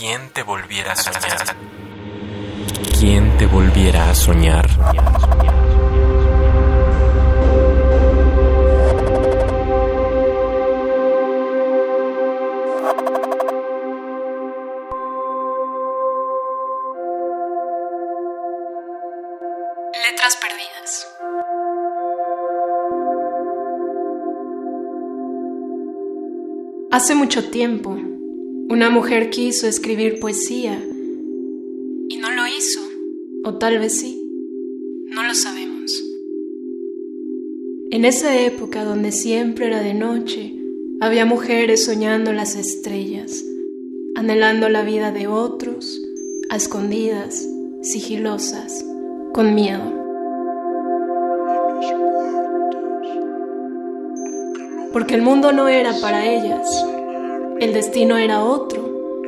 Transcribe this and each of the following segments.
¿Quién te volviera a soñar? ¿Quién te volviera a soñar? Letras perdidas. Hace mucho tiempo, una mujer quiso escribir poesía y no lo hizo, o tal vez sí, no lo sabemos. En esa época donde siempre era de noche, había mujeres soñando las estrellas, anhelando la vida de otros, a escondidas, sigilosas, con miedo. Porque el mundo no era para ellas, el destino era otro,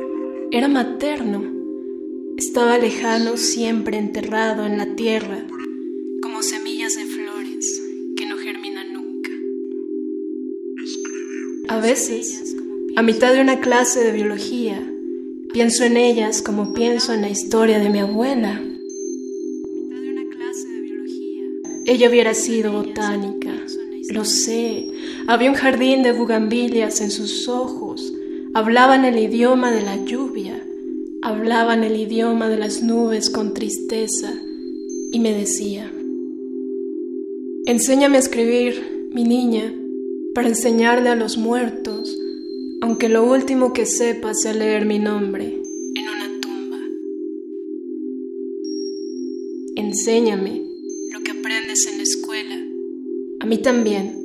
era materno, estaba lejano, siempre enterrado en la tierra, como semillas de flores que no germinan nunca. A veces, a mitad de una clase de biología, pienso en ellas como pienso en la historia de mi abuela. Ella hubiera sido botánica, lo sé. Había un jardín de bugambilias en sus ojos. Hablaban el idioma de la lluvia. Hablaban el idioma de las nubes con tristeza. Y me decía, enséñame a escribir, mi niña, para enseñarle a los muertos, aunque lo último que sepa sea leer mi nombre en una tumba. Enséñame lo que aprendes en la escuela. A mí también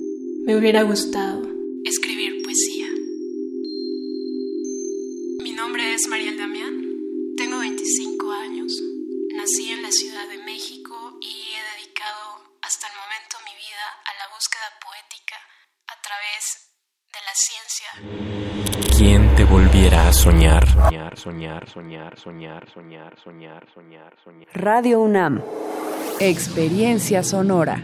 me hubiera gustado es Mariel Damián, tengo 25 años, nací en la Ciudad de México y he dedicado hasta el momento mi vida a la búsqueda poética a través de la ciencia. ¿Quién te volviera a soñar? Soñar, soñar, soñar, soñar, soñar, soñar, soñar, soñar. Radio UNAM. Experiencia sonora.